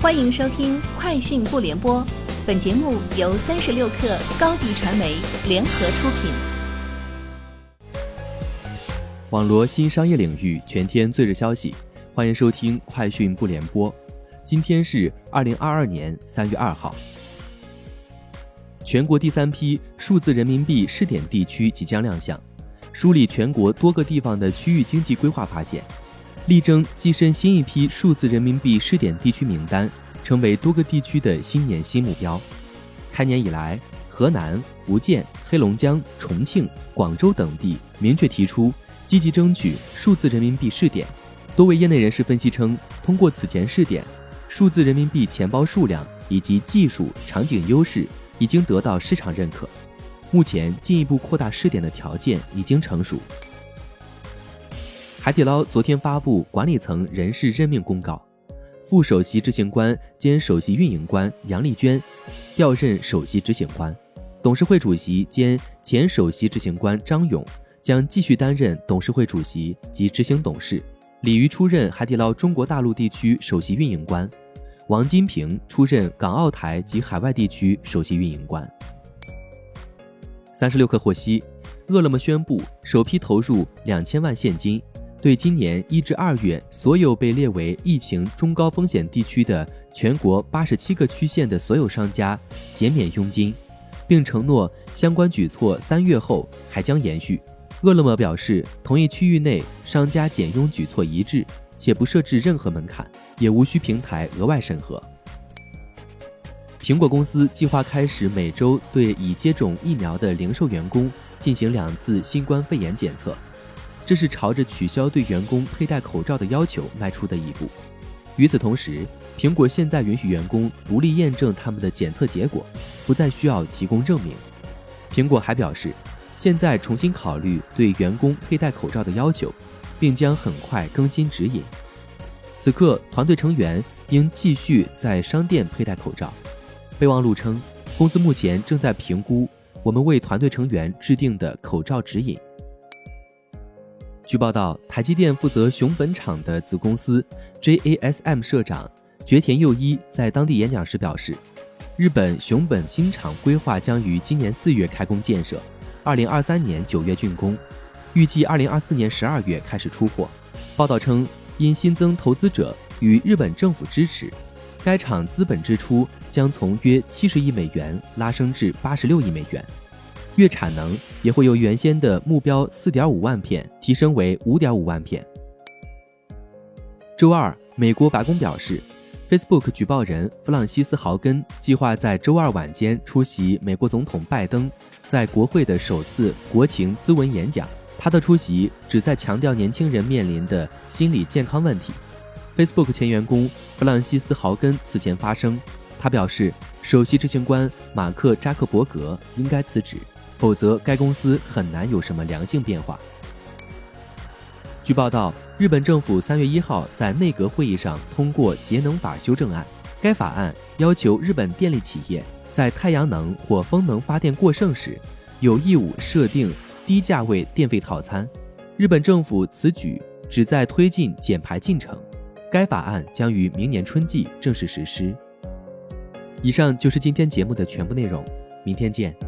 欢迎收听《快讯不联播》，本节目由三十六克高低传媒联合出品。网罗新商业领域全天最热消息，欢迎收听《快讯不联播》。今天是二零二二年三月二号。全国第三批数字人民币试点地区即将亮相，梳理全国多个地方的区域经济规划发现。力争跻身新一批数字人民币试点地区名单，成为多个地区的新年新目标。开年以来，河南、福建、黑龙江、重庆、广州等地明确提出积极争取数字人民币试点。多位业内人士分析称，通过此前试点，数字人民币钱包数量以及技术场景优势已经得到市场认可。目前，进一步扩大试点的条件已经成熟。海底捞昨天发布管理层人事任命公告，副首席执行官兼首席运营官杨丽娟调任首席执行官，董事会主席兼前首席执行官张勇将继续担任董事会主席及执行董事，李瑜出任海底捞中国大陆地区首席运营官，王金平出任港澳台及海外地区首席运营官。三十六氪获悉，饿了么宣布首批投入两千万现金。对今年一至二月所有被列为疫情中高风险地区的全国八十七个区县的所有商家减免佣金，并承诺相关举措三月后还将延续。饿了么表示，同一区域内商家减佣举措一致，且不设置任何门槛，也无需平台额外审核。苹果公司计划开始每周对已接种疫苗的零售员工进行两次新冠肺炎检测。这是朝着取消对员工佩戴口罩的要求迈出的一步。与此同时，苹果现在允许员工独立验证他们的检测结果，不再需要提供证明。苹果还表示，现在重新考虑对员工佩戴口罩的要求，并将很快更新指引。此刻，团队成员应继续在商店佩戴口罩。备忘录称，公司目前正在评估我们为团队成员制定的口罩指引。据报道，台积电负责熊本厂的子公司 JASM 社长绝田佑一在当地演讲时表示，日本熊本新厂规划将于今年四月开工建设，二零二三年九月竣工，预计二零二四年十二月开始出货。报道称，因新增投资者与日本政府支持，该厂资本支出将从约七十亿美元拉升至八十六亿美元。月产能也会由原先的目标四点五万片提升为五点五万片。周二，美国白宫表示，Facebook 举报人弗朗西斯·豪根计划在周二晚间出席美国总统拜登在国会的首次国情咨文演讲。他的出席旨在强调年轻人面临的心理健康问题。Facebook 前员工弗朗西斯·豪根此前发声，他表示，首席执行官马克·扎克伯格应该辞职。否则，该公司很难有什么良性变化。据报道，日本政府三月一号在内阁会议上通过节能法修正案。该法案要求日本电力企业在太阳能或风能发电过剩时，有义务设定低价位电费套餐。日本政府此举旨在推进减排进程。该法案将于明年春季正式实施。以上就是今天节目的全部内容，明天见。